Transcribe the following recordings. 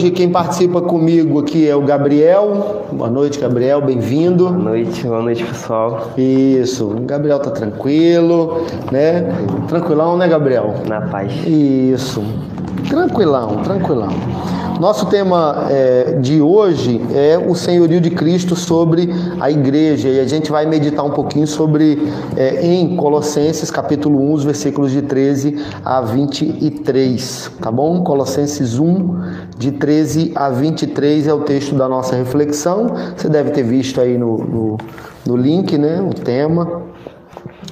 Hoje quem participa comigo aqui é o Gabriel. Boa noite, Gabriel, bem-vindo. Boa noite, boa noite, pessoal. Isso, o Gabriel tá tranquilo, né? Tranquilão, né, Gabriel? Na paz. Isso, tranquilão, tranquilão. Nosso tema é, de hoje é o senhorio de Cristo sobre a igreja e a gente vai meditar um pouquinho sobre é, em Colossenses capítulo 1, os versículos de 13 a 23, tá bom? Colossenses 1, de 13 a 23 é o texto da nossa reflexão. Você deve ter visto aí no, no, no link, né? O tema.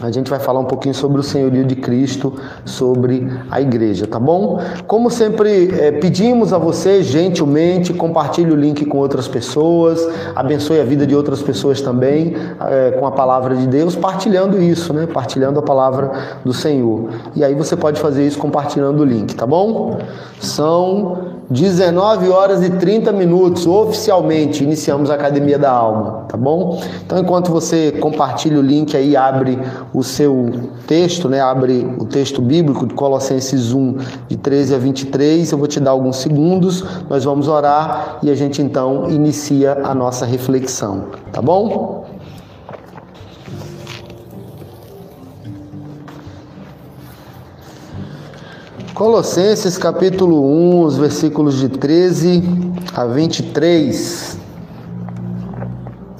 A gente vai falar um pouquinho sobre o senhorio de Cristo, sobre a igreja, tá bom? Como sempre é, pedimos a você, gentilmente, compartilhe o link com outras pessoas, abençoe a vida de outras pessoas também é, com a palavra de Deus, partilhando isso, né? Partilhando a palavra do Senhor. E aí você pode fazer isso compartilhando o link, tá bom? São 19 horas e 30 minutos, oficialmente, iniciamos a Academia da Alma, tá bom? Então, enquanto você compartilha o link aí, abre o seu texto, né? Abre o texto bíblico de Colossenses 1, de 13 a 23, eu vou te dar alguns segundos, nós vamos orar e a gente então inicia a nossa reflexão, tá bom? Colossenses capítulo 1, os versículos de 13 a 23.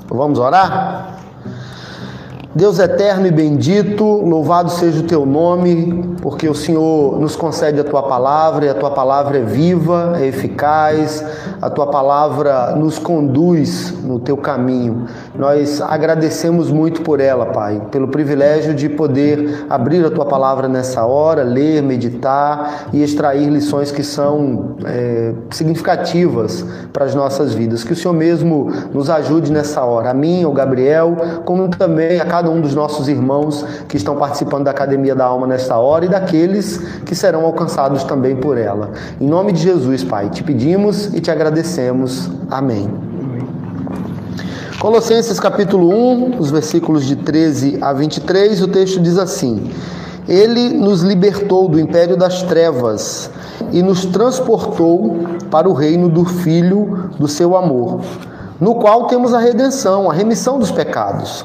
Vamos orar? Deus eterno e bendito, louvado seja o teu nome, porque o Senhor nos concede a tua palavra e a tua palavra é viva, é eficaz, a tua palavra nos conduz no teu caminho. Nós agradecemos muito por ela, Pai, pelo privilégio de poder abrir a tua palavra nessa hora, ler, meditar e extrair lições que são é, significativas para as nossas vidas. Que o Senhor mesmo nos ajude nessa hora, a mim, ao Gabriel, como também a cada um dos nossos irmãos que estão participando da Academia da Alma nesta hora e daqueles que serão alcançados também por ela. Em nome de Jesus, Pai, te pedimos e te agradecemos. Amém. Colossenses capítulo 1, os versículos de 13 a 23, o texto diz assim: Ele nos libertou do império das trevas e nos transportou para o reino do Filho do seu amor, no qual temos a redenção, a remissão dos pecados.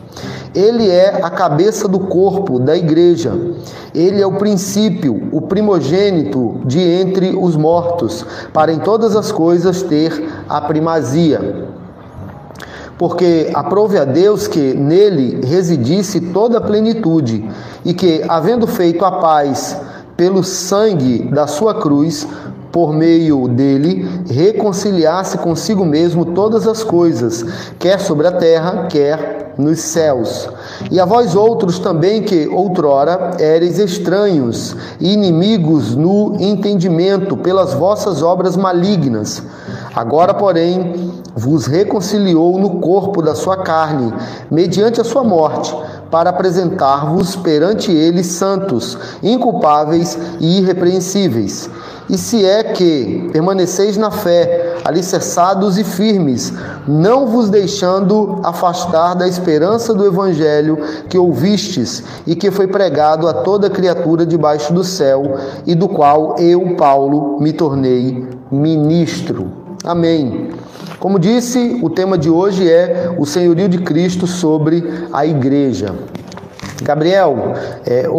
Ele é a cabeça do corpo da igreja. Ele é o princípio, o primogênito de entre os mortos, para em todas as coisas ter a primazia. Porque aprove a Deus que nele residisse toda a plenitude, e que, havendo feito a paz pelo sangue da sua cruz, por meio dele, reconciliasse consigo mesmo todas as coisas, quer sobre a terra, quer nos céus. E a vós outros também, que outrora eres estranhos inimigos no entendimento pelas vossas obras malignas. Agora, porém, vos reconciliou no corpo da sua carne, mediante a sua morte, para apresentar-vos perante ele santos, inculpáveis e irrepreensíveis e se é que permaneceis na fé, alicerçados e firmes, não vos deixando afastar da esperança do evangelho que ouvistes e que foi pregado a toda criatura debaixo do céu, e do qual eu, Paulo, me tornei ministro. Amém. Como disse, o tema de hoje é o senhorio de Cristo sobre a igreja. Gabriel, é,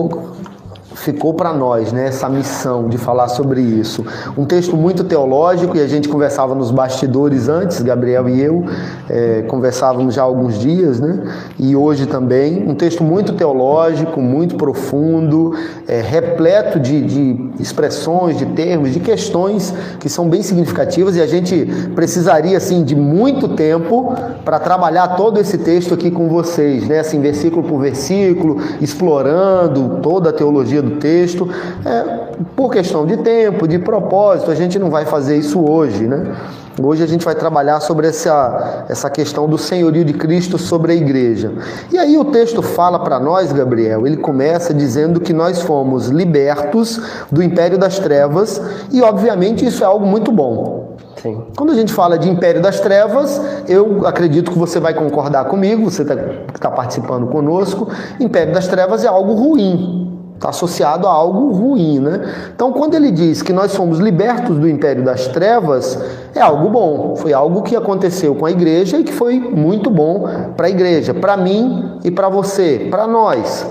ficou para nós, né, essa missão de falar sobre isso. Um texto muito teológico e a gente conversava nos bastidores antes, Gabriel e eu é, conversávamos já há alguns dias, né, e hoje também. Um texto muito teológico, muito profundo, é, repleto de, de expressões, de termos, de questões que são bem significativas e a gente precisaria assim de muito tempo para trabalhar todo esse texto aqui com vocês, né, assim versículo por versículo, explorando toda a teologia do do texto. É, por questão de tempo, de propósito, a gente não vai fazer isso hoje, né? Hoje a gente vai trabalhar sobre essa, essa questão do senhorio de Cristo sobre a igreja. E aí o texto fala para nós, Gabriel, ele começa dizendo que nós fomos libertos do império das trevas e, obviamente, isso é algo muito bom. Sim. Quando a gente fala de império das trevas, eu acredito que você vai concordar comigo, você está tá participando conosco, império das trevas é algo ruim. Está associado a algo ruim, né? Então, quando ele diz que nós fomos libertos do império das trevas, é algo bom. Foi algo que aconteceu com a igreja e que foi muito bom para a igreja, para mim e para você, para nós.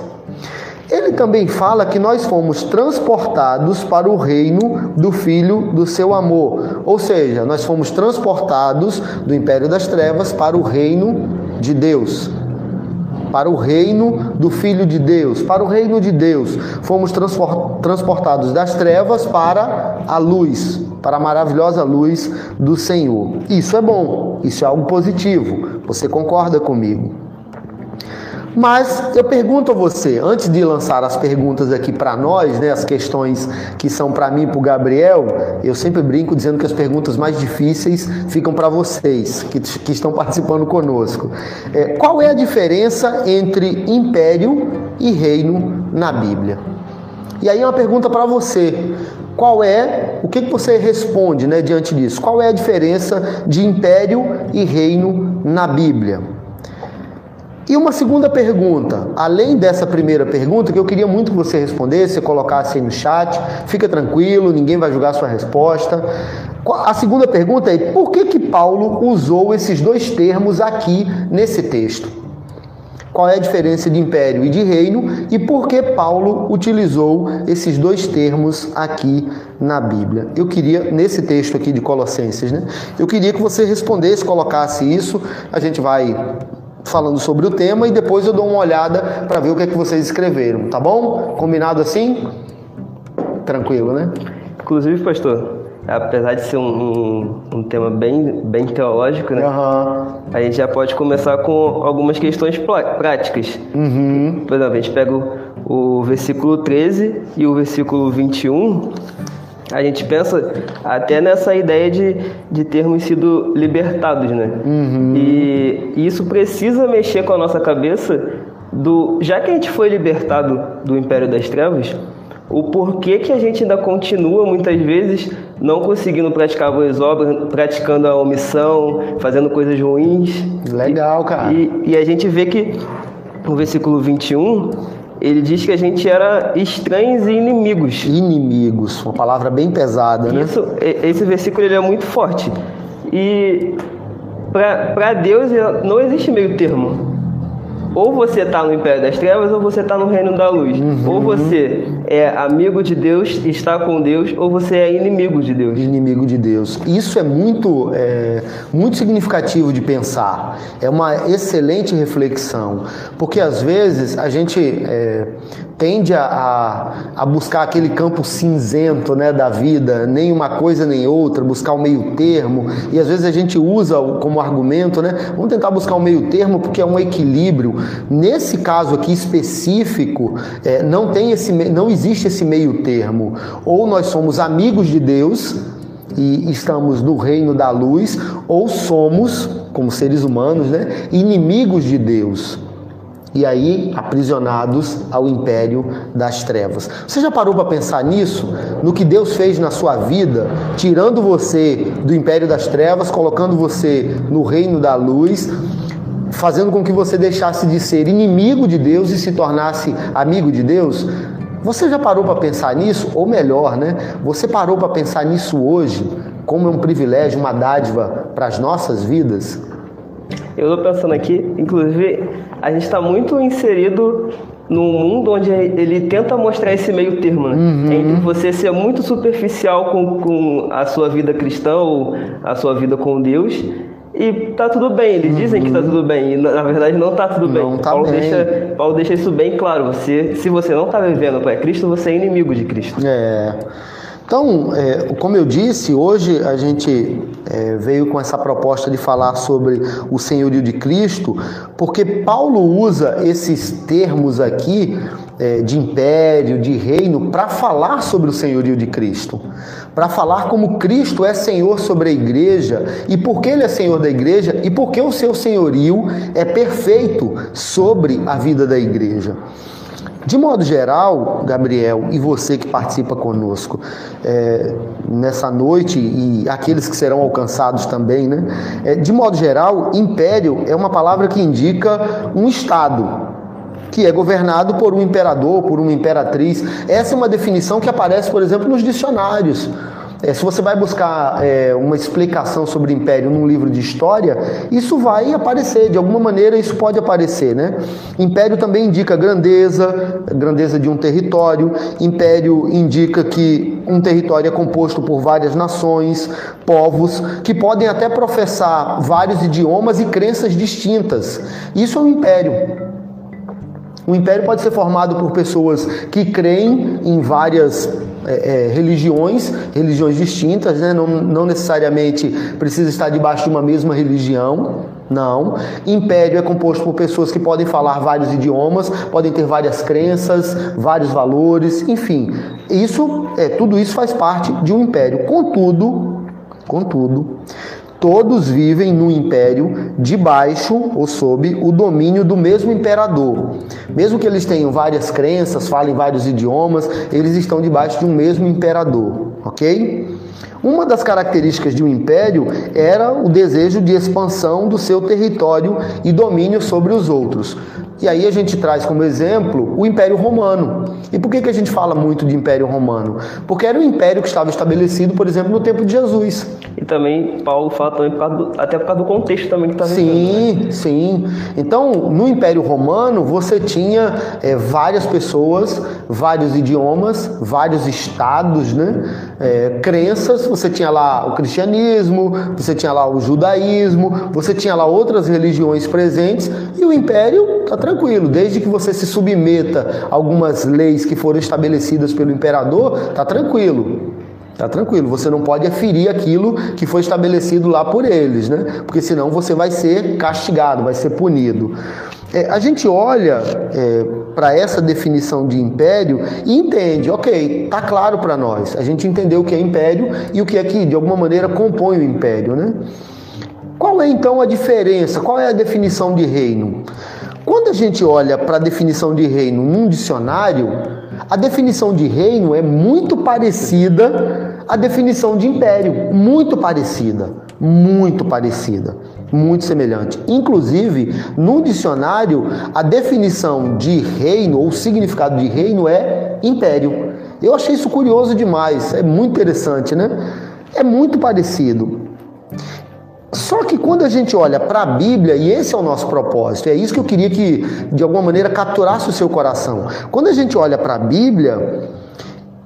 Ele também fala que nós fomos transportados para o reino do Filho do seu amor. Ou seja, nós fomos transportados do império das trevas para o reino de Deus para o reino do Filho de Deus, para o reino de Deus. Fomos transportados das trevas para a luz, para a maravilhosa luz do Senhor. Isso é bom, isso é algo positivo. Você concorda comigo? Mas eu pergunto a você, antes de lançar as perguntas aqui para nós, né, as questões que são para mim e para o Gabriel, eu sempre brinco dizendo que as perguntas mais difíceis ficam para vocês que, que estão participando conosco. É, qual é a diferença entre império e reino na Bíblia? E aí uma pergunta para você. Qual é, o que, que você responde né, diante disso? Qual é a diferença de império e reino na Bíblia? E uma segunda pergunta, além dessa primeira pergunta, que eu queria muito que você respondesse, colocasse aí no chat, fica tranquilo, ninguém vai julgar a sua resposta. A segunda pergunta é: por que, que Paulo usou esses dois termos aqui nesse texto? Qual é a diferença de império e de reino e por que Paulo utilizou esses dois termos aqui na Bíblia? Eu queria, nesse texto aqui de Colossenses, né? Eu queria que você respondesse, colocasse isso. A gente vai falando sobre o tema e depois eu dou uma olhada para ver o que é que vocês escreveram, tá bom? Combinado assim? Tranquilo, né? Inclusive, pastor, apesar de ser um, um, um tema bem, bem teológico, né? Uhum. A gente já pode começar com algumas questões práticas. Uhum. Por exemplo, a gente pega o, o versículo 13 e o versículo 21 a gente pensa até nessa ideia de, de termos sido libertados, né? Uhum. E isso precisa mexer com a nossa cabeça do já que a gente foi libertado do império das trevas, o porquê que a gente ainda continua muitas vezes não conseguindo praticar boas obras, praticando a omissão, fazendo coisas ruins. Legal, cara. E, e a gente vê que no versículo 21 ele diz que a gente era estranhos e inimigos. Inimigos, uma palavra bem pesada, né? Isso, esse versículo ele é muito forte. E para Deus não existe meio termo. Ou você está no império das trevas ou você está no reino da luz. Uhum. Ou você é amigo de Deus, está com Deus, ou você é inimigo de Deus. Inimigo de Deus. Isso é muito, é, muito significativo de pensar. É uma excelente reflexão. Porque às vezes a gente é, tende a, a, buscar aquele campo cinzento né, da vida, nem uma coisa nem outra, buscar o meio termo. E às vezes a gente usa como argumento, né? Vamos tentar buscar o meio termo porque é um equilíbrio. Nesse caso aqui específico, é, não, tem esse, não existe esse meio termo. Ou nós somos amigos de Deus e estamos no reino da luz, ou somos, como seres humanos, né, inimigos de Deus e aí aprisionados ao império das trevas. Você já parou para pensar nisso? No que Deus fez na sua vida, tirando você do império das trevas, colocando você no reino da luz, fazendo com que você deixasse de ser inimigo de Deus e se tornasse amigo de Deus? Você já parou para pensar nisso? Ou melhor, né? Você parou para pensar nisso hoje, como é um privilégio, uma dádiva para as nossas vidas? Eu estou pensando aqui, inclusive, a gente está muito inserido num mundo onde ele tenta mostrar esse meio termo, né? Uhum. Entre você ser muito superficial com, com a sua vida cristã ou a sua vida com Deus e tá tudo bem, eles uhum. dizem que tá tudo bem, e na verdade não tá tudo bem. Não tá Paulo, bem. Deixa, Paulo deixa isso bem claro. Você, se você não tá vivendo para Cristo, você é inimigo de Cristo. É. Então, é, como eu disse, hoje a gente é, veio com essa proposta de falar sobre o senhorio de Cristo, porque Paulo usa esses termos aqui é, de império, de reino, para falar sobre o senhorio de Cristo, para falar como Cristo é Senhor sobre a igreja e por que Ele é Senhor da igreja e por que o seu senhorio é perfeito sobre a vida da igreja. De modo geral, Gabriel, e você que participa conosco é, nessa noite, e aqueles que serão alcançados também, né? É, de modo geral, império é uma palavra que indica um Estado, que é governado por um imperador, por uma imperatriz. Essa é uma definição que aparece, por exemplo, nos dicionários. É, se você vai buscar é, uma explicação sobre império num livro de história, isso vai aparecer, de alguma maneira isso pode aparecer, né? Império também indica grandeza, grandeza de um território. Império indica que um território é composto por várias nações, povos, que podem até professar vários idiomas e crenças distintas. Isso é um império. O império pode ser formado por pessoas que creem em várias é, é, religiões, religiões distintas, né? não, não necessariamente precisa estar debaixo de uma mesma religião. Não. Império é composto por pessoas que podem falar vários idiomas, podem ter várias crenças, vários valores, enfim. Isso, é, tudo isso faz parte de um império. Contudo, contudo, todos vivem no império debaixo ou sob o domínio do mesmo imperador. Mesmo que eles tenham várias crenças, falem vários idiomas, eles estão debaixo de um mesmo imperador, ok? Uma das características de um império era o desejo de expansão do seu território e domínio sobre os outros. E aí a gente traz como exemplo o Império Romano. E por que, que a gente fala muito de Império Romano? Porque era um império que estava estabelecido, por exemplo, no tempo de Jesus. E também Paulo fala também por do, até por causa do contexto também que está Sim, né? sim. Então, no Império Romano, você tinha é, várias pessoas, vários idiomas, vários estados, né? É, crenças. Você tinha lá o cristianismo, você tinha lá o judaísmo, você tinha lá outras religiões presentes e o império está tranquilo, desde que você se submeta a algumas leis que foram estabelecidas pelo imperador, está tranquilo. Tá tranquilo, você não pode aferir aquilo que foi estabelecido lá por eles, né? Porque senão você vai ser castigado, vai ser punido. É, a gente olha é, para essa definição de império e entende, ok, tá claro para nós. A gente entendeu o que é império e o que é que de alguma maneira compõe o império, né? Qual é então a diferença? Qual é a definição de reino? Quando a gente olha para a definição de reino num dicionário, a definição de reino é muito parecida à definição de império, muito parecida, muito parecida, muito semelhante. Inclusive, no dicionário, a definição de reino ou significado de reino é império. Eu achei isso curioso demais, é muito interessante, né? É muito parecido. Só que quando a gente olha para a Bíblia, e esse é o nosso propósito, é isso que eu queria que de alguma maneira capturasse o seu coração. Quando a gente olha para a Bíblia,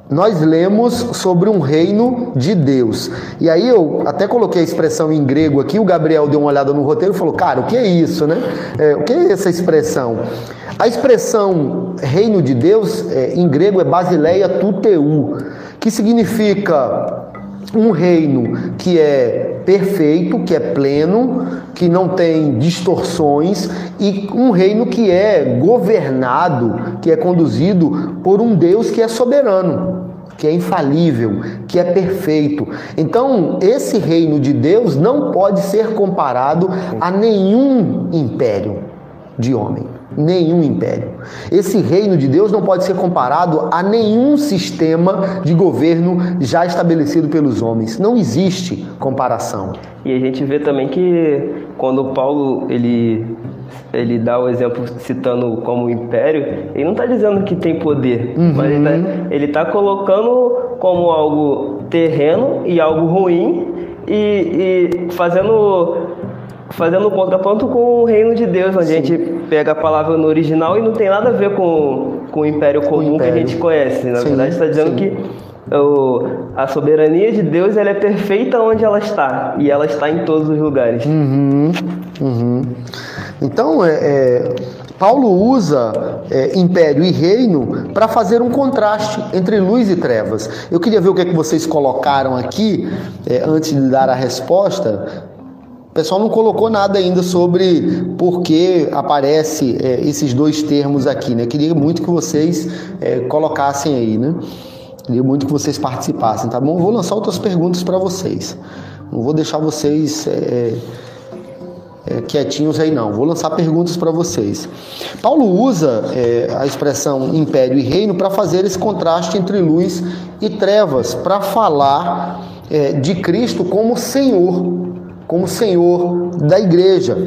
nós lemos sobre um reino de Deus. E aí eu até coloquei a expressão em grego aqui, o Gabriel deu uma olhada no roteiro e falou: Cara, o que é isso, né? É, o que é essa expressão? A expressão reino de Deus é, em grego é basileia tuteu, que significa um reino que é perfeito, que é pleno, que não tem distorções e um reino que é governado, que é conduzido por um Deus que é soberano, que é infalível, que é perfeito. Então, esse reino de Deus não pode ser comparado a nenhum império de homem nenhum império. Esse reino de Deus não pode ser comparado a nenhum sistema de governo já estabelecido pelos homens. Não existe comparação. E a gente vê também que quando Paulo ele ele dá o exemplo citando como império, ele não está dizendo que tem poder, uhum. mas ele está tá colocando como algo terreno e algo ruim e, e fazendo fazendo contraponto com o reino de Deus, onde Sim. a gente pega a palavra no original e não tem nada a ver com, com o império comum o império. que a gente conhece. Na Sim. verdade, está dizendo Sim. que o, a soberania de Deus ela é perfeita onde ela está e ela está em todos os lugares. Uhum, uhum. Então, é, é, Paulo usa é, império e reino para fazer um contraste entre luz e trevas. Eu queria ver o que, é que vocês colocaram aqui é, antes de dar a resposta. O pessoal não colocou nada ainda sobre por que aparece é, esses dois termos aqui, né? Queria muito que vocês é, colocassem aí, né? Queria muito que vocês participassem, tá bom? Vou lançar outras perguntas para vocês. Não vou deixar vocês é, é, quietinhos aí não. Vou lançar perguntas para vocês. Paulo usa é, a expressão império e reino para fazer esse contraste entre luz e trevas, para falar é, de Cristo como Senhor, como Senhor da igreja.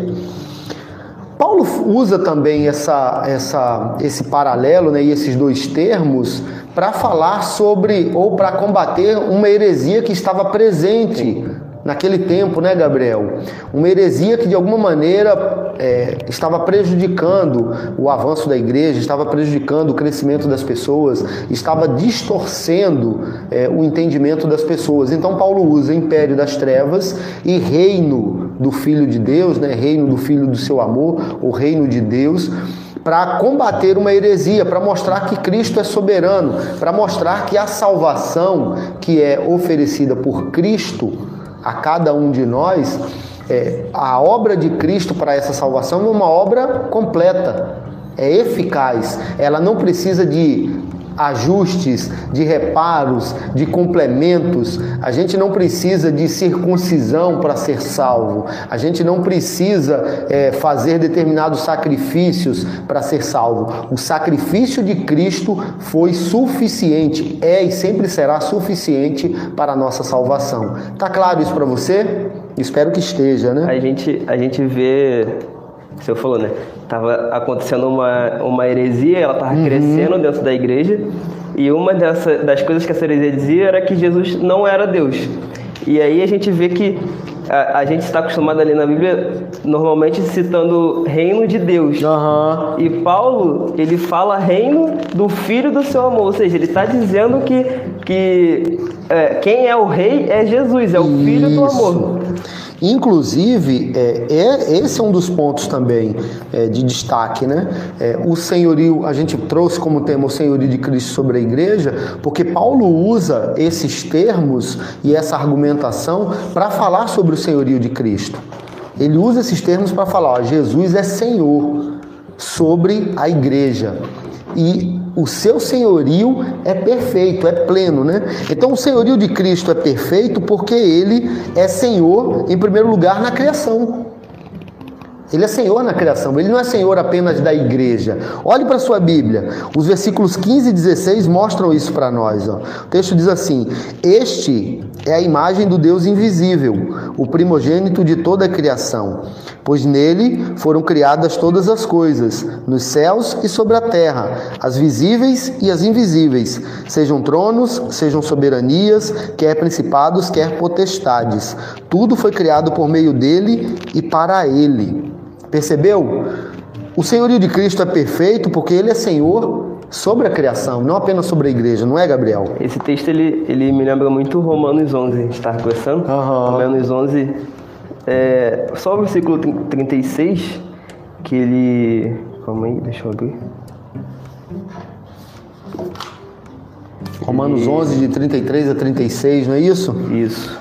Paulo usa também essa, essa, esse paralelo né, e esses dois termos para falar sobre ou para combater uma heresia que estava presente naquele tempo, né, Gabriel? Uma heresia que de alguma maneira é, estava prejudicando o avanço da igreja, estava prejudicando o crescimento das pessoas, estava distorcendo é, o entendimento das pessoas. Então, Paulo usa império das trevas e reino do Filho de Deus, né, reino do Filho do seu amor, o reino de Deus para combater uma heresia, para mostrar que Cristo é soberano, para mostrar que a salvação que é oferecida por Cristo a cada um de nós, é, a obra de Cristo para essa salvação é uma obra completa, é eficaz. Ela não precisa de ajustes, de reparos, de complementos. A gente não precisa de circuncisão para ser salvo. A gente não precisa é, fazer determinados sacrifícios para ser salvo. O sacrifício de Cristo foi suficiente, é e sempre será suficiente para a nossa salvação. Tá claro isso para você? Espero que esteja, né? A gente, a gente vê o senhor falou, né? Tava acontecendo uma, uma heresia, ela estava uhum. crescendo dentro da igreja, e uma dessa, das coisas que essa heresia dizia era que Jesus não era Deus. E aí a gente vê que a, a gente está acostumado ali na Bíblia, normalmente citando reino de Deus. Uhum. E Paulo, ele fala reino do Filho do seu amor, ou seja, ele está dizendo que, que é, quem é o rei é Jesus, é o Isso. Filho do amor. Inclusive, é, é, esse é um dos pontos também é, de destaque, né? É, o senhorio, a gente trouxe como tema o senhorio de Cristo sobre a igreja, porque Paulo usa esses termos e essa argumentação para falar sobre o senhorio de Cristo. Ele usa esses termos para falar, ó, Jesus é Senhor sobre a igreja. E o seu senhorio é perfeito, é pleno, né? Então o senhorio de Cristo é perfeito porque ele é Senhor, em primeiro lugar, na criação. Ele é Senhor na criação, ele não é Senhor apenas da igreja. Olhe para a sua Bíblia, os versículos 15 e 16 mostram isso para nós. Ó. O texto diz assim: Este é a imagem do Deus invisível, o primogênito de toda a criação, pois nele foram criadas todas as coisas, nos céus e sobre a terra, as visíveis e as invisíveis, sejam tronos, sejam soberanias, quer principados, quer potestades. Tudo foi criado por meio dele e para ele. Percebeu? O senhorio de Cristo é perfeito porque ele é Senhor sobre a criação, não apenas sobre a igreja, não é, Gabriel? Esse texto ele, ele me lembra muito Romanos 11, a gente estava conversando. Uhum. Romanos 11, é, só o versículo 36, que ele. Calma aí, deixa eu abrir. Romanos e... 11, de 33 a 36, não é isso? Isso.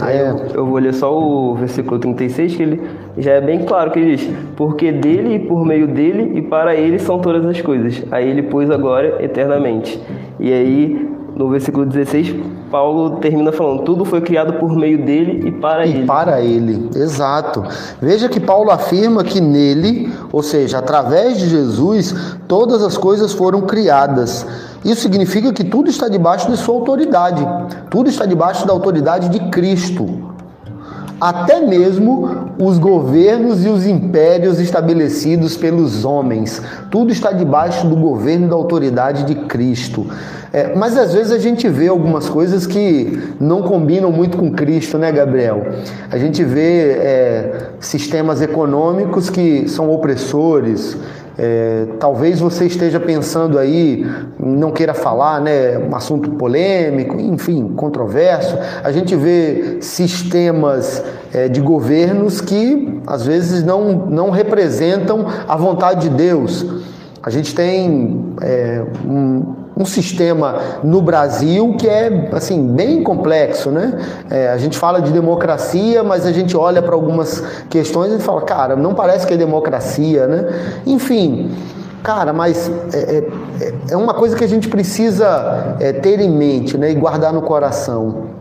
Aí é. eu, eu, vou ler só o versículo 36, que ele já é bem claro que diz: Porque dele e por meio dele e para ele são todas as coisas. Aí ele pôs agora eternamente. E aí, no versículo 16, Paulo termina falando: Tudo foi criado por meio dele e para e ele. Para ele, exato. Veja que Paulo afirma que nele, ou seja, através de Jesus, todas as coisas foram criadas. Isso significa que tudo está debaixo de sua autoridade, tudo está debaixo da autoridade de Cristo. Até mesmo os governos e os impérios estabelecidos pelos homens, tudo está debaixo do governo e da autoridade de Cristo. É, mas às vezes a gente vê algumas coisas que não combinam muito com Cristo, né, Gabriel? A gente vê é, sistemas econômicos que são opressores, É, talvez você esteja pensando aí, não queira falar, né, um assunto polêmico, enfim, controverso. A gente vê sistemas é, de governos que às vezes não, não representam a vontade de Deus. A gente tem é, um, um, sistema no Brasil que é assim bem complexo, né? É, a gente fala de democracia, mas a gente olha para algumas questões e fala, cara, não parece que é democracia, né? Enfim, cara, mas é, é, é uma coisa que a gente precisa é, ter em mente, né? E guardar no coração.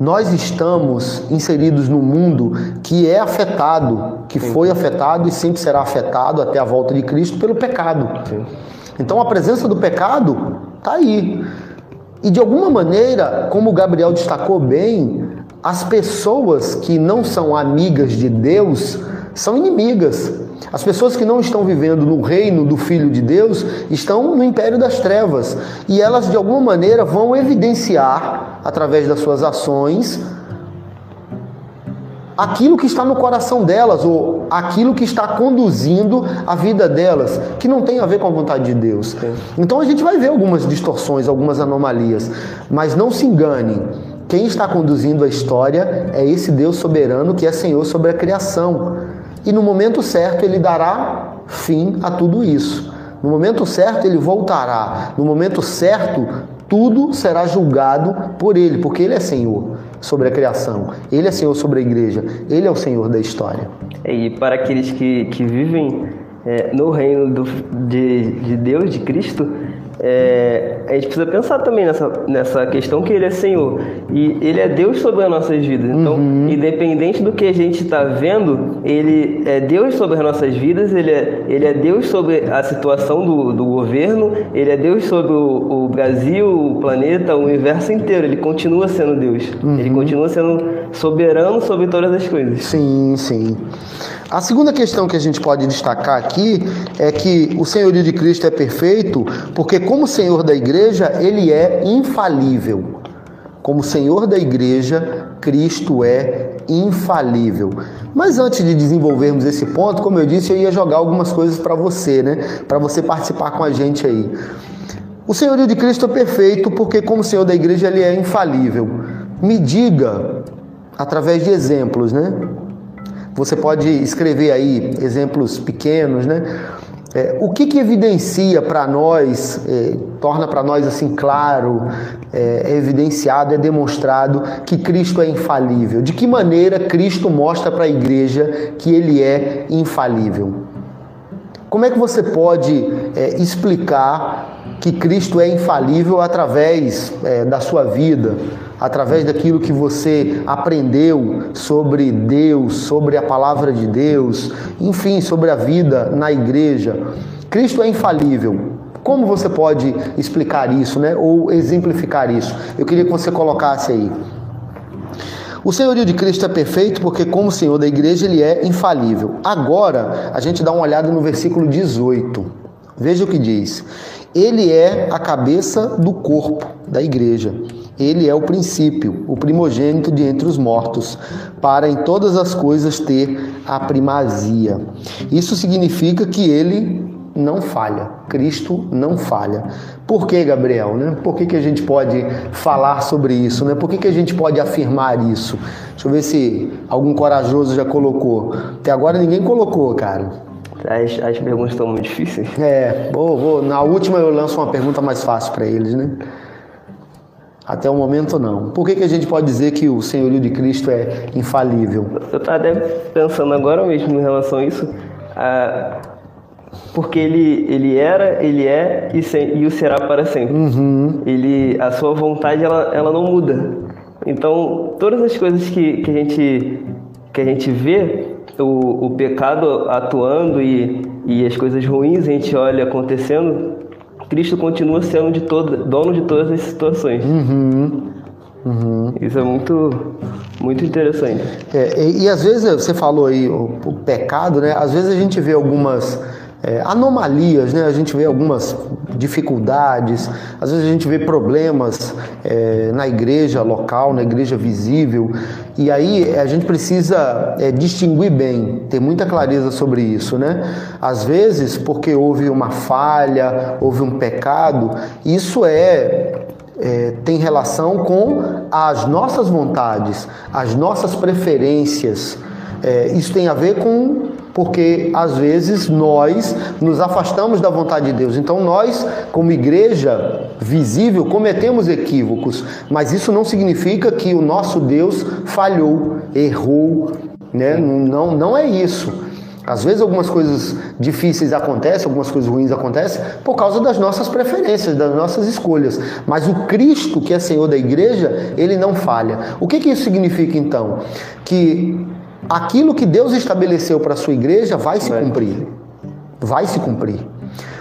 Nós estamos inseridos num mundo que é afetado, que foi afetado e sempre será afetado até a volta de Cristo pelo pecado. Então a presença do pecado está aí. E de alguma maneira, como o Gabriel destacou bem, as pessoas que não são amigas de Deus são inimigas. As pessoas que não estão vivendo no reino do Filho de Deus estão no império das trevas e elas de alguma maneira vão evidenciar através das suas ações aquilo que está no coração delas ou aquilo que está conduzindo a vida delas, que não tem a ver com a vontade de Deus. Então a gente vai ver algumas distorções, algumas anomalias, mas não se engane. Quem está conduzindo a história é esse Deus soberano que é Senhor sobre a criação e no momento certo ele dará fim a tudo isso. No momento certo ele voltará. No momento certo tudo será julgado por ele, porque ele é Senhor sobre a criação, ele é Senhor sobre a igreja, ele é o Senhor da história. E para aqueles que, que vivem é, no reino do, de, de Deus, de Cristo, é, a gente precisa pensar também nessa, nessa questão que ele é Senhor e ele é Deus sobre as nossas vidas. Então, uhum. independente do que a gente está vendo, ele é Deus sobre as nossas vidas, ele é, ele é Deus sobre a situação do, do governo, ele é Deus sobre o, o Brasil, o planeta, o universo inteiro. Ele continua sendo Deus. Uhum. Ele continua sendo soberano sobre todas as coisas. Sim, sim. A segunda questão que a gente pode destacar aqui é que o senhorio de Cristo é perfeito, porque como Senhor da igreja, ele é infalível. Como Senhor da igreja, Cristo é infalível. Mas antes de desenvolvermos esse ponto, como eu disse, eu ia jogar algumas coisas para você, né? Para você participar com a gente aí. O senhorio de Cristo é perfeito porque como Senhor da igreja ele é infalível. Me diga através de exemplos, né? Você pode escrever aí exemplos pequenos, né? É, o que, que evidencia para nós, é, torna para nós assim claro, é, é, evidenciado, é demonstrado que Cristo é infalível? De que maneira Cristo mostra para a igreja que ele é infalível? Como é que você pode é, explicar que Cristo é infalível através é, da sua vida, através daquilo que você aprendeu sobre Deus, sobre a palavra de Deus, enfim, sobre a vida na igreja. Cristo é infalível. Como você pode explicar isso, né? Ou exemplificar isso? Eu queria que você colocasse aí. O senhorio de Cristo é perfeito porque, como Senhor da igreja, ele é infalível. Agora, a gente dá uma olhada no versículo 18. Veja o que diz. Ele é a cabeça do corpo da igreja. Ele é o princípio, o primogênito de entre os mortos, para em todas as coisas ter a primazia. Isso significa que ele não falha. Cristo não falha. Por que, Gabriel? Né? Por que, que a gente pode falar sobre isso? Né? Por que, que a gente pode afirmar isso? Deixa eu ver se algum corajoso já colocou. Até agora ninguém colocou, cara. As, as perguntas estão muito difíceis. É, vou, vou, na última eu lanço uma pergunta mais fácil para eles, né? Até o momento não. Por que, que a gente pode dizer que o senhorio de Cristo é infalível? Eu estava até pensando agora mesmo em relação a isso. Ah, porque ele, ele era, ele é e, sem, e o será para sempre. Uhum. Ele, a sua vontade ela, ela não muda. Então todas as coisas que, que, a, gente, que a gente vê o, o pecado atuando e, e as coisas ruins a gente olha acontecendo, Cristo continua sendo de todo, dono de todas as situações. Uhum. Uhum. Isso é muito, muito interessante. É, e, e, às vezes você falou aí o, o, pecado, né? Às vezes a gente vê algumas é, anomalias, né? A gente vê algumas dificuldades, às vezes a gente vê problemas é, na igreja local, na igreja visível, e aí a gente precisa é, distinguir bem, ter muita clareza sobre isso, né? Às vezes, porque houve uma falha, houve um pecado, isso é é, tem relação com as nossas vontades, as nossas preferências. É, isso tem a ver com porque às vezes nós nos afastamos da vontade de Deus. Então nós, como igreja visível, cometemos equívocos, mas isso não significa que o nosso Deus falhou, errou, né? Não, não é isso. Às vezes algumas coisas difíceis acontecem, algumas coisas ruins acontecem por causa das nossas preferências, das nossas escolhas. Mas o Cristo, que é Senhor da igreja, ele não falha. O que, que isso significa então? Que aquilo que Deus estabeleceu para a sua igreja vai se cumprir. Vai se cumprir.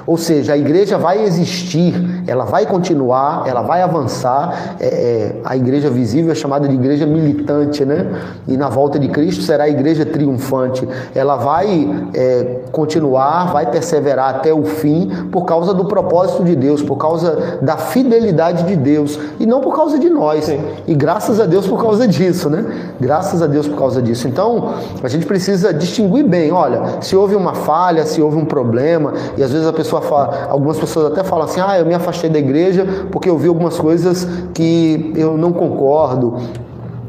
Ou seja, a igreja vai existir, ela vai continuar, ela vai avançar. É, é, a igreja visível é chamada de igreja militante, né? E na volta de Cristo será a igreja triunfante. Ela vai é, continuar, vai perseverar até o fim por causa do propósito de Deus, por causa da fidelidade de Deus e não por causa de nós. Sim. E graças a Deus por causa disso, né? Graças a Deus por causa disso. Então, a gente precisa distinguir bem. Olha, se houve uma falha, se houve um problema, e às vezes a pessoa fala, algumas pessoas até falam assim: ah, eu me afastei da igreja porque eu vi algumas coisas que eu não concordo,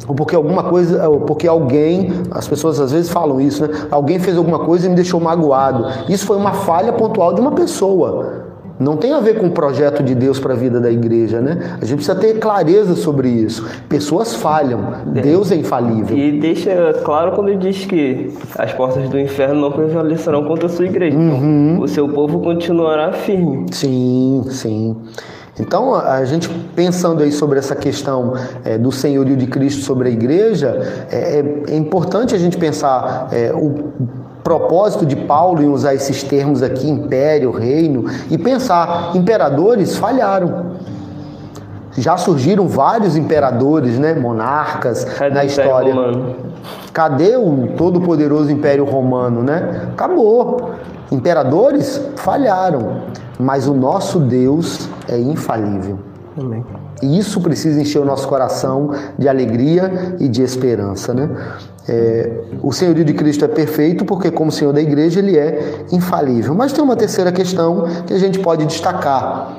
ou porque alguma coisa, ou porque alguém, as pessoas às vezes falam isso, né? Alguém fez alguma coisa e me deixou magoado. Isso foi uma falha pontual de uma pessoa. Não tem a ver com o projeto de Deus para a vida da igreja, né? A gente precisa ter clareza sobre isso. Pessoas falham, Deus é infalível. E deixa claro quando ele diz que as portas do inferno não prevalecerão contra a sua igreja. Então, uhum. Então, o seu povo continuará firme. Sim, sim. Então, a gente pensando aí sobre essa questão é, do senhorio de Cristo sobre a igreja, é, é, é importante a gente pensar é, o propósito de Paulo em usar esses termos aqui, império, reino, e pensar, imperadores falharam. Já surgiram vários imperadores, né, monarcas Cadê na história. Cadê o todo-poderoso Império Romano, né? Acabou. Imperadores falharam, mas o nosso Deus é infalível. Amém. E isso precisa encher o nosso coração de alegria e de esperança, né? É, o senhorio de Cristo é perfeito porque, como Senhor da igreja, ele é infalível. Mas tem uma terceira questão que a gente pode destacar.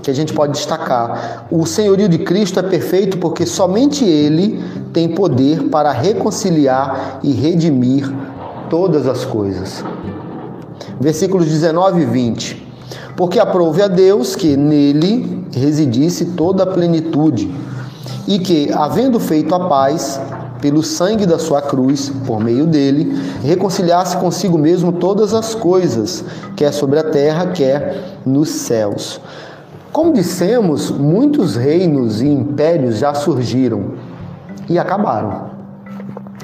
Que a gente pode destacar. O senhorio de Cristo é perfeito porque somente ele tem poder para reconciliar e redimir todas as coisas. Versículos 19 e 20. Porque aprouve a Deus que nele residisse toda a plenitude, e que, havendo feito a paz, pelo sangue da sua cruz, por meio dele, reconciliasse consigo mesmo todas as coisas, quer sobre a terra, quer nos céus. Como dissemos, muitos reinos e impérios já surgiram e acabaram.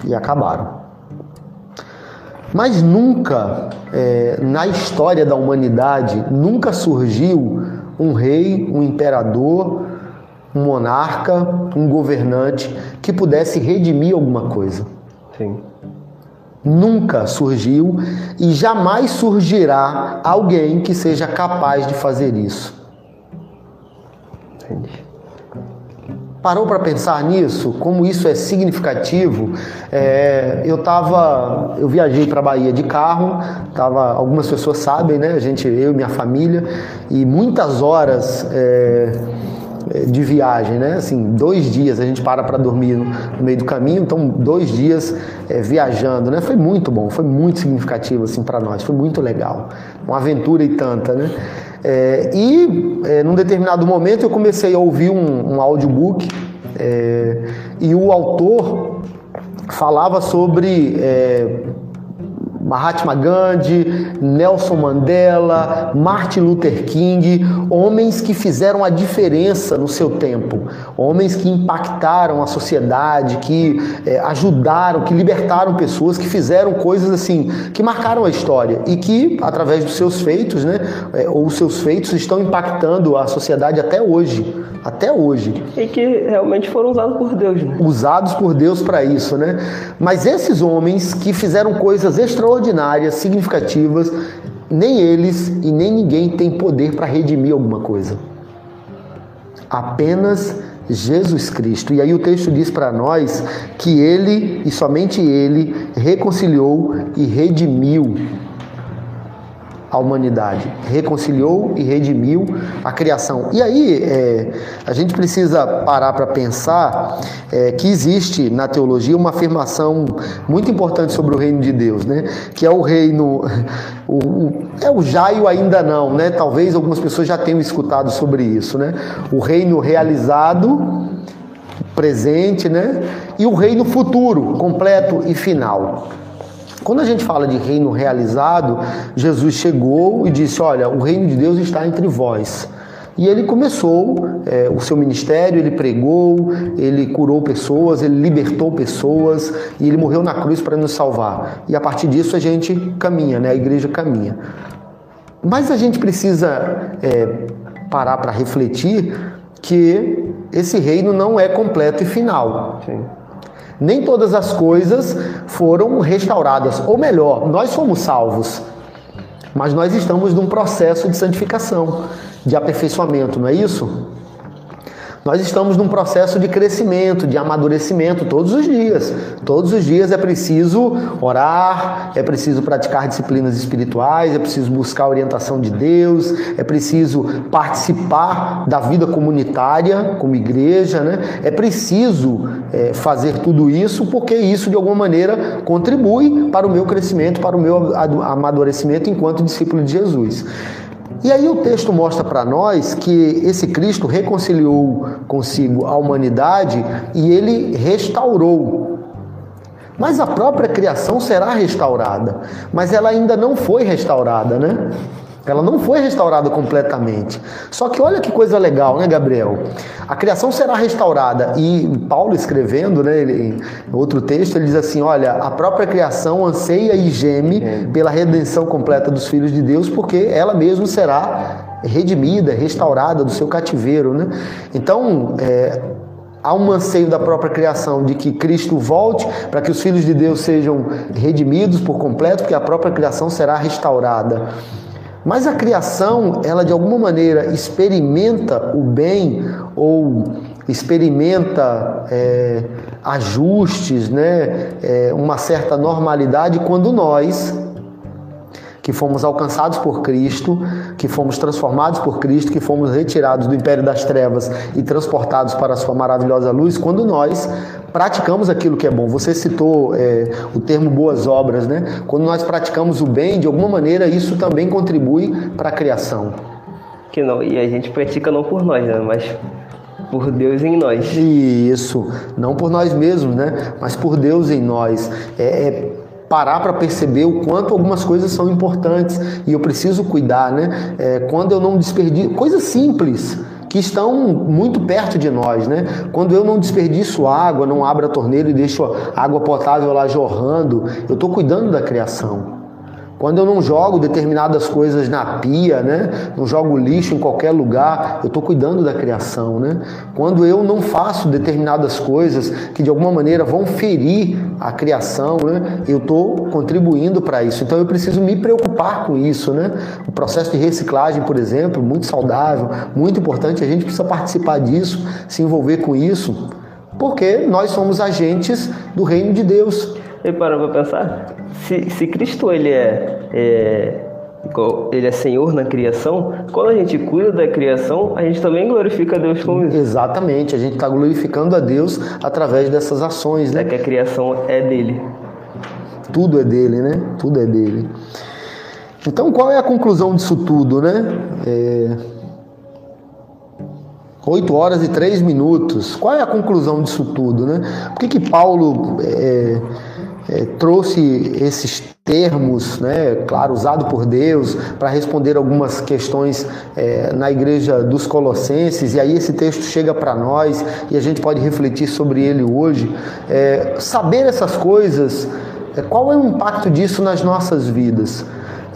E acabaram. Mas nunca, é, na história da humanidade, nunca surgiu um rei, um imperador, um monarca, um governante que pudesse redimir alguma coisa. Sim. Nunca surgiu e jamais surgirá alguém que seja capaz de fazer isso. Entendi. Parou para pensar nisso? Como isso é significativo? É, eu tava, eu viajei para Bahia de carro, tava, algumas pessoas sabem, né? A gente, eu e minha família, e muitas horas é, de viagem, né? Assim, dois dias a gente para para dormir no, meio do caminho, então dois dias é, viajando, né? Foi muito bom, foi muito significativo assim para nós, foi muito legal, uma aventura e tanta, né? É, e é, num determinado momento eu comecei a ouvir um, um audiobook é, e o autor falava sobre é, Mahatma Gandhi, Nelson Mandela, Martin Luther King, homens que fizeram a diferença no seu tempo, homens que impactaram a sociedade, que é, ajudaram, que libertaram pessoas, que fizeram coisas assim, que marcaram a história e que, através dos seus feitos, né, é, ou seus feitos, estão impactando a sociedade até hoje. Até hoje. E que realmente foram usados por Deus, né? Usados por Deus para isso, né? Mas esses homens que fizeram coisas extraordinárias, extraordinárias, significativas, nem eles e nem ninguém tem poder para redimir alguma coisa. Apenas Jesus Cristo. E aí o texto diz para nós que ele e somente ele reconciliou e redimiu a humanidade, reconciliou e redimiu a criação. E aí é, a gente precisa parar para pensar é, que existe na teologia uma afirmação muito importante sobre o reino de Deus, né? Que é o reino, o, o, é o já e o ainda não, né? Talvez algumas pessoas já tenham escutado sobre isso, né? O reino realizado, presente, né? E o reino futuro, completo e final. Quando a gente fala de reino realizado, Jesus chegou e disse: Olha, o reino de Deus está entre vós. E ele começou é, o seu ministério, ele pregou, ele curou pessoas, ele libertou pessoas e ele morreu na cruz para nos salvar. E a partir disso a gente caminha, né? a igreja caminha. Mas a gente precisa é, parar para refletir que esse reino não é completo e final. Sim. Nem todas as coisas foram restauradas, ou melhor, nós somos salvos, mas nós estamos num processo de santificação, de aperfeiçoamento, não é isso? Nós estamos num processo de crescimento, de amadurecimento todos os dias. Todos os dias é preciso orar, é preciso praticar disciplinas espirituais, é preciso buscar a orientação de Deus, é preciso participar da vida comunitária como igreja, né? É preciso é, fazer tudo isso porque isso de alguma maneira contribui para o meu crescimento, para o meu amadurecimento enquanto discípulo de Jesus. E aí o texto mostra para nós que esse Cristo reconciliou consigo a humanidade e ele restaurou. Mas a própria criação será restaurada, mas ela ainda não foi restaurada, né? Ela não foi restaurada completamente. Só que olha que coisa legal, né, Gabriel? A criação será restaurada. E Paulo escrevendo, né, em outro texto, ele diz assim: olha, a própria criação anseia e geme pela redenção completa dos filhos de Deus, porque ela mesma será redimida, restaurada do seu cativeiro. Né? Então, é, há um anseio da própria criação de que Cristo volte para que os filhos de Deus sejam redimidos por completo, porque a própria criação será restaurada. Mas a criação, ela de alguma maneira experimenta o bem ou experimenta é, ajustes, né, é, uma certa normalidade quando nós que fomos alcançados por Cristo, que fomos transformados por Cristo, que fomos retirados do império das trevas e transportados para a sua maravilhosa luz, quando nós praticamos aquilo que é bom. Você citou é, o termo boas obras, né? Quando nós praticamos o bem, de alguma maneira, isso também contribui para a criação. Que não, e a gente pratica não por nós, né? Mas por Deus em nós. Isso, não por nós mesmos, né? Mas por Deus em nós. É, é parar para perceber o quanto algumas coisas são importantes e eu preciso cuidar, né? É, quando eu não desperdiço, coisas simples que estão muito perto de nós, né? Quando eu não desperdiço água, não abro a torneira e deixo água potável lá jorrando, eu estou cuidando da criação. Quando eu não jogo determinadas coisas na pia, né? não jogo lixo em qualquer lugar, eu estou cuidando da criação. Né? Quando eu não faço determinadas coisas que de alguma maneira vão ferir a criação, né? eu estou contribuindo para isso. Então eu preciso me preocupar com isso. Né? O processo de reciclagem, por exemplo, muito saudável, muito importante, a gente precisa participar disso, se envolver com isso, porque nós somos agentes do reino de Deus. E para pra pensar, se, se Cristo ele é, é, ele é Senhor na criação, quando a gente cuida da criação, a gente também glorifica a Deus com isso. Exatamente, a gente está glorificando a Deus através dessas ações, né? É que a criação é dele. Tudo é dele, né? Tudo é dele. Então, qual é a conclusão disso tudo, né? É... 8 horas e 3 minutos. Qual é a conclusão disso tudo, né? Por que, que Paulo é, é, trouxe esses termos, né, claro, usado por Deus, para responder algumas questões é, na igreja dos Colossenses, e aí esse texto chega para nós e a gente pode refletir sobre ele hoje. É, saber essas coisas, é, qual é o impacto disso nas nossas vidas?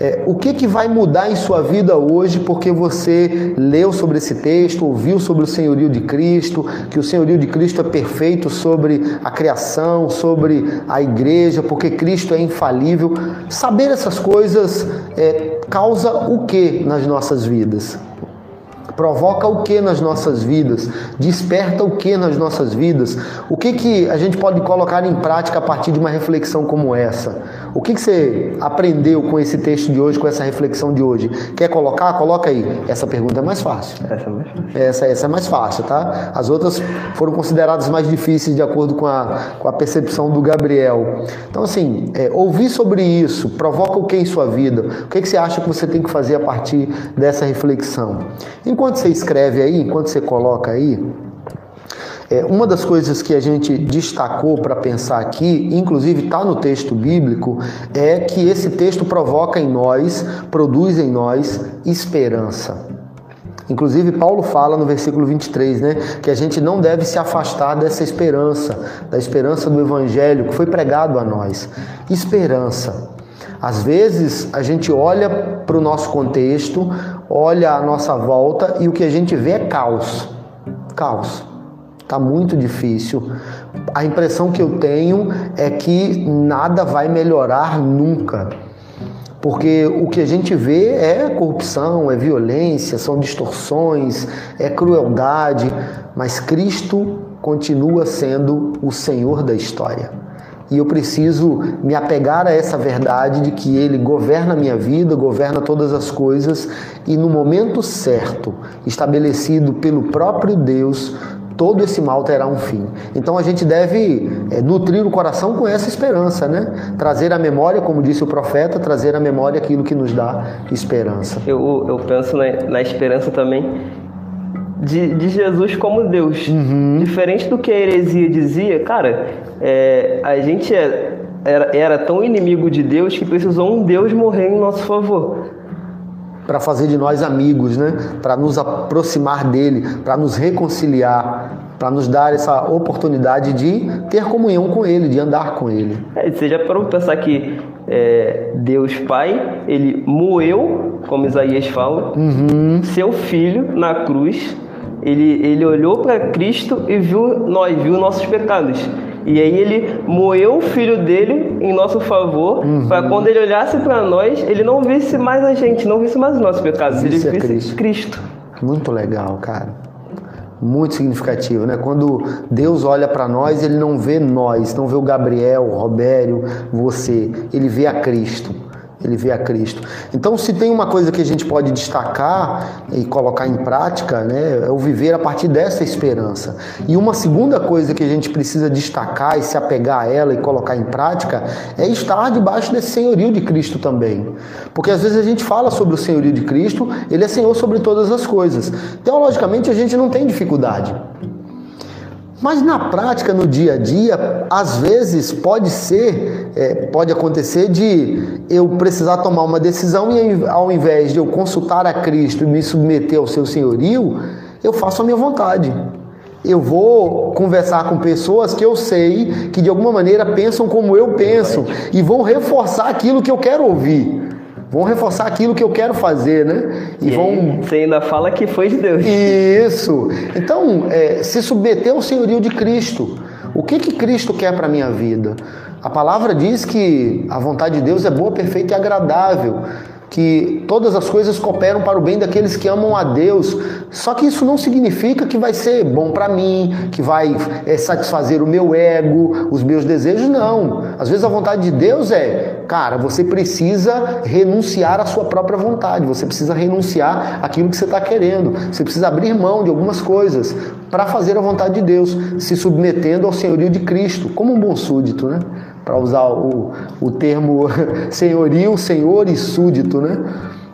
É, o que, que vai mudar em sua vida hoje porque você leu sobre esse texto, ouviu sobre o senhorio de Cristo, que o senhorio de Cristo é perfeito sobre a criação, sobre a igreja, porque Cristo é infalível. Saber essas coisas é, causa o que nas nossas vidas? provoca o que nas nossas vidas, desperta o que nas nossas vidas, o que, que a gente pode colocar em prática a partir de uma reflexão como essa. O que, que você aprendeu com esse texto de hoje, com essa reflexão de hoje? Quer colocar? Coloca aí. Essa pergunta é mais fácil. Essa é mais fácil. Essa, essa é mais fácil, tá? As outras foram consideradas mais difíceis de acordo com a, com a percepção do Gabriel. Então, assim, é, ouvir sobre isso provoca o que em sua vida? O que, que você acha que você tem que fazer a partir dessa reflexão? Enquanto enquanto você escreve aí, enquanto você coloca aí, é, uma das coisas que a gente destacou para pensar aqui, inclusive está no texto bíblico, é que esse texto provoca em nós, produz em nós esperança. Inclusive, Paulo fala no versículo 23, né, que a gente não deve se afastar dessa esperança, da esperança do evangelho que foi pregado a nós. Esperança. Às vezes a gente olha para o nosso contexto, olha a nossa volta e o que a gente vê é caos. Caos. Está muito difícil. A impressão que eu tenho é que nada vai melhorar nunca. Porque o que a gente vê é corrupção, é violência, são distorções, é crueldade, mas Cristo continua sendo o Senhor da história. E eu preciso me apegar a essa verdade de que Ele governa a minha vida, governa todas as coisas e no momento certo, estabelecido pelo próprio Deus, todo esse mal terá um fim. Então a gente deve é, nutrir o coração com essa esperança, né? Trazer a memória, como disse o profeta, trazer a memória aquilo que nos dá esperança. Eu, eu penso na, na esperança também de, de Jesus como Deus. Uhum. Diferente do que a heresia dizia, cara, é, a gente é, era, era tão inimigo de Deus que precisou um Deus morrer em nosso favor. Para fazer de nós amigos, né? Para nos aproximar dele, para nos reconciliar, para nos dar essa oportunidade de ter comunhão com ele, de andar com ele. É, você já parou pensar que é, Deus Pai, ele moeu, como Isaías fala, uhum. seu filho na cruz ele, ele olhou para Cristo e viu nós, viu nossos pecados. E aí ele moeu o filho dele em nosso favor, uhum. para quando ele olhasse para nós, ele não visse mais a gente, não visse mais os nossos pecados, ele é visse Cristo. Cristo. Muito legal, cara. Muito significativo, né? Quando Deus olha para nós, ele não vê nós, não vê o Gabriel, o Robério, você, ele vê a Cristo ele vê a Cristo. Então, se tem uma coisa que a gente pode destacar e colocar em prática, né, é o viver a partir dessa esperança. E uma segunda coisa que a gente precisa destacar e se apegar a ela e colocar em prática é estar debaixo desse senhorio de Cristo também. Porque às vezes a gente fala sobre o senhorio de Cristo, ele é senhor sobre todas as coisas. Teologicamente, a gente não tem dificuldade. Mas na prática, no dia a dia, às vezes pode ser, é, pode acontecer de eu precisar tomar uma decisão e ao invés de eu consultar a Cristo e me submeter ao seu senhorio, eu faço a minha vontade. Eu vou conversar com pessoas que eu sei que de alguma maneira pensam como eu penso e vão reforçar aquilo que eu quero ouvir vão reforçar aquilo que eu quero fazer, né? E, e vão. Você ainda fala que foi de Deus. Isso. Então, é, se submeter ao senhorio de Cristo. O que que Cristo quer para minha vida? A palavra diz que a vontade de Deus é boa, perfeita e agradável que todas as coisas cooperam para o bem daqueles que amam a Deus. Só que isso não significa que vai ser bom para mim, que vai é, satisfazer o meu ego, os meus desejos, não. Às vezes a vontade de Deus é, cara, você precisa renunciar à sua própria vontade, você precisa renunciar àquilo que você está querendo, você precisa abrir mão de algumas coisas para fazer a vontade de Deus, se submetendo ao senhorio de Cristo, como um bom súdito, né? Para usar o, o termo senhorio, senhor e súdito, né?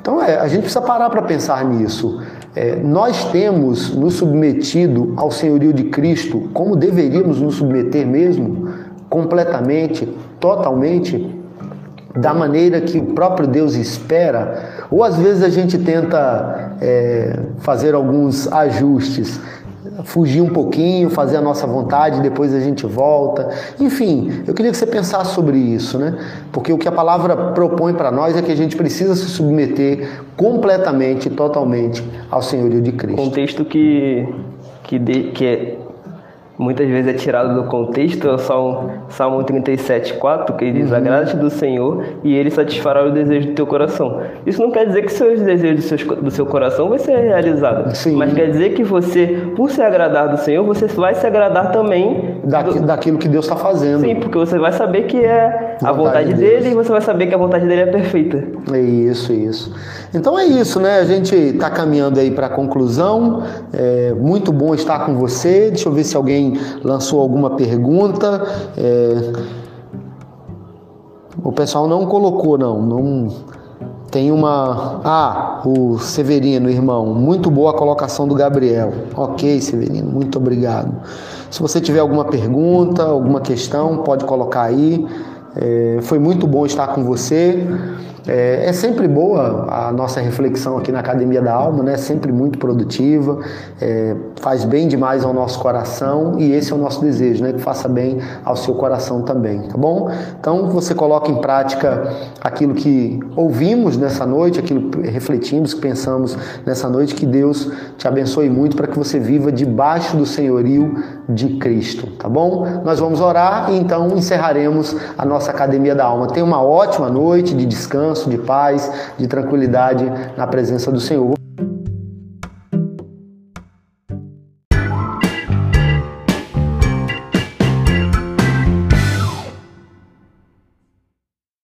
Então é, a gente precisa parar para pensar nisso. É, nós temos nos submetido ao senhorio de Cristo como deveríamos nos submeter mesmo, completamente, totalmente, da maneira que o próprio Deus espera, ou às vezes a gente tenta é, fazer alguns ajustes. Fugir um pouquinho, fazer a nossa vontade, depois a gente volta. Enfim, eu queria que você pensasse sobre isso, né? Porque o que a palavra propõe para nós é que a gente precisa se submeter completamente, totalmente ao senhorio de Cristo. Contexto que que, de, que é muitas vezes é tirado do contexto, é o Salmo, Salmo 37, 4, que diz: uhum. Agrada-te do Senhor e Ele satisfará o desejo do teu coração. Isso não quer dizer que seus desejos do seu, do seu coração vai ser realizado, Sim. mas quer dizer que você, por se agradar do Senhor, você vai se agradar também Daqui, do... daquilo que Deus está fazendo. Sim, porque você vai saber que é a vontade, vontade de dele e você vai saber que a vontade dele é perfeita. É isso, isso. Então é isso, né? A gente está caminhando aí para a conclusão. É muito bom estar com você. Deixa eu ver se alguém lançou alguma pergunta. É... O pessoal não colocou, não. Não tem uma. Ah, o Severino, irmão. Muito boa a colocação do Gabriel. Ok, Severino, muito obrigado. Se você tiver alguma pergunta, alguma questão, pode colocar aí. É, foi muito bom estar com você. É, é, sempre boa a nossa reflexão aqui na Academia da Alma, né? Sempre muito produtiva, é, faz bem demais ao nosso coração e esse é o nosso desejo, né? Que faça bem ao seu coração também, tá bom? Então você coloca em prática aquilo que ouvimos nessa noite, aquilo refletimos, que pensamos nessa noite, que Deus te abençoe muito para que você viva debaixo do senhorio de Cristo, tá bom? Nós vamos orar e então encerraremos a nossa Academia da Alma. Tenha uma ótima noite de descanso de paz, de tranquilidade na presença do Senhor.